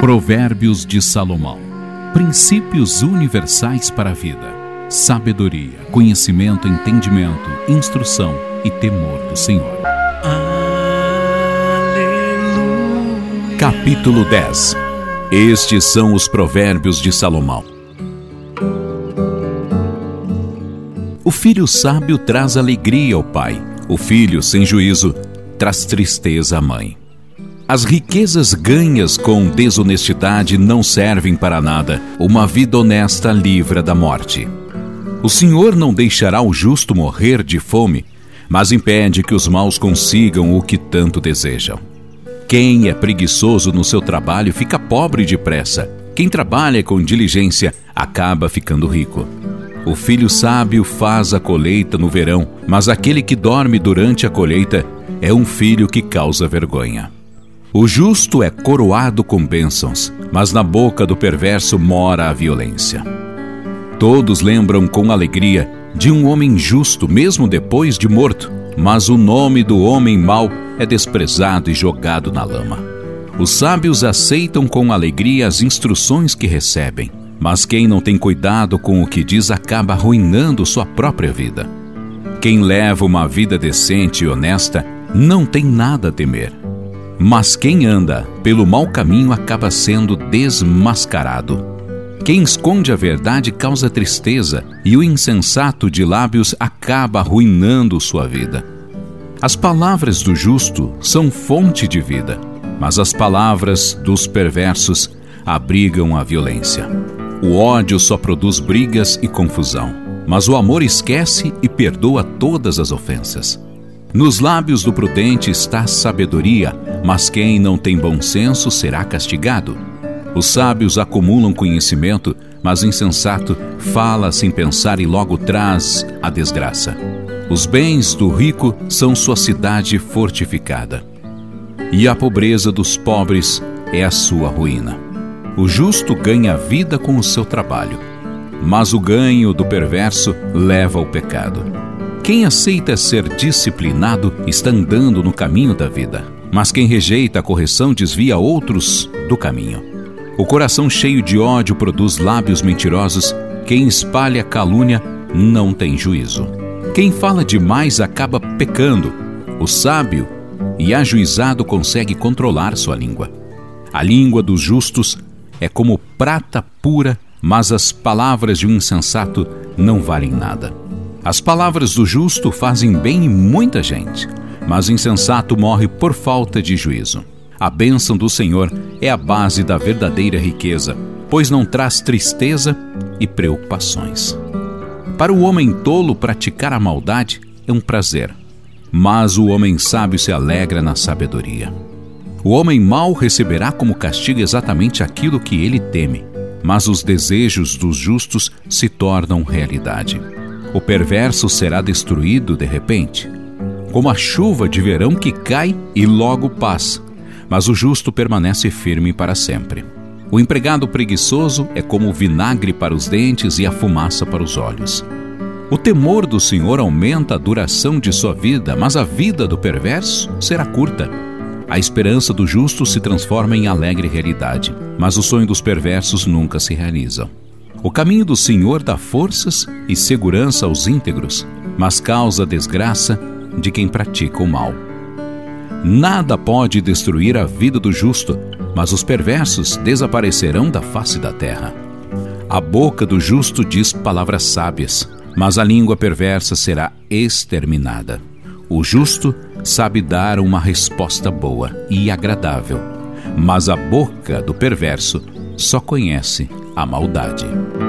Provérbios de Salomão. Princípios universais para a vida. Sabedoria, conhecimento, entendimento, instrução e temor do Senhor. Aleluia. Capítulo 10. Estes são os provérbios de Salomão. O filho sábio traz alegria ao pai, o filho sem juízo traz tristeza à mãe. As riquezas ganhas com desonestidade não servem para nada. Uma vida honesta livra da morte. O Senhor não deixará o justo morrer de fome, mas impede que os maus consigam o que tanto desejam. Quem é preguiçoso no seu trabalho fica pobre depressa. Quem trabalha com diligência acaba ficando rico. O filho sábio faz a colheita no verão, mas aquele que dorme durante a colheita é um filho que causa vergonha. O justo é coroado com bênçãos, mas na boca do perverso mora a violência. Todos lembram com alegria de um homem justo, mesmo depois de morto, mas o nome do homem mau é desprezado e jogado na lama. Os sábios aceitam com alegria as instruções que recebem, mas quem não tem cuidado com o que diz acaba arruinando sua própria vida. Quem leva uma vida decente e honesta não tem nada a temer mas quem anda pelo mau caminho acaba sendo desmascarado. Quem esconde a verdade causa tristeza, e o insensato de lábios acaba arruinando sua vida. As palavras do justo são fonte de vida, mas as palavras dos perversos abrigam a violência. O ódio só produz brigas e confusão, mas o amor esquece e perdoa todas as ofensas. Nos lábios do prudente está sabedoria, mas quem não tem bom senso será castigado. Os sábios acumulam conhecimento, mas o insensato fala sem pensar e logo traz a desgraça. Os bens do rico são sua cidade fortificada, e a pobreza dos pobres é a sua ruína. O justo ganha vida com o seu trabalho, mas o ganho do perverso leva ao pecado. Quem aceita ser disciplinado está andando no caminho da vida, mas quem rejeita a correção desvia outros do caminho. O coração cheio de ódio produz lábios mentirosos, quem espalha calúnia não tem juízo. Quem fala demais acaba pecando. O sábio e ajuizado consegue controlar sua língua. A língua dos justos é como prata pura, mas as palavras de um insensato não valem nada. As palavras do justo fazem bem em muita gente, mas o insensato morre por falta de juízo. A bênção do Senhor é a base da verdadeira riqueza, pois não traz tristeza e preocupações. Para o homem tolo, praticar a maldade é um prazer, mas o homem sábio se alegra na sabedoria. O homem mau receberá como castigo exatamente aquilo que ele teme, mas os desejos dos justos se tornam realidade. O perverso será destruído de repente, como a chuva de verão que cai e logo passa, mas o justo permanece firme para sempre. O empregado preguiçoso é como o vinagre para os dentes e a fumaça para os olhos. O temor do Senhor aumenta a duração de sua vida, mas a vida do perverso será curta. A esperança do justo se transforma em alegre realidade, mas o sonho dos perversos nunca se realiza. O caminho do Senhor dá forças e segurança aos íntegros, mas causa desgraça de quem pratica o mal. Nada pode destruir a vida do justo, mas os perversos desaparecerão da face da terra. A boca do justo diz palavras sábias, mas a língua perversa será exterminada. O justo sabe dar uma resposta boa e agradável, mas a boca do perverso só conhece a maldade.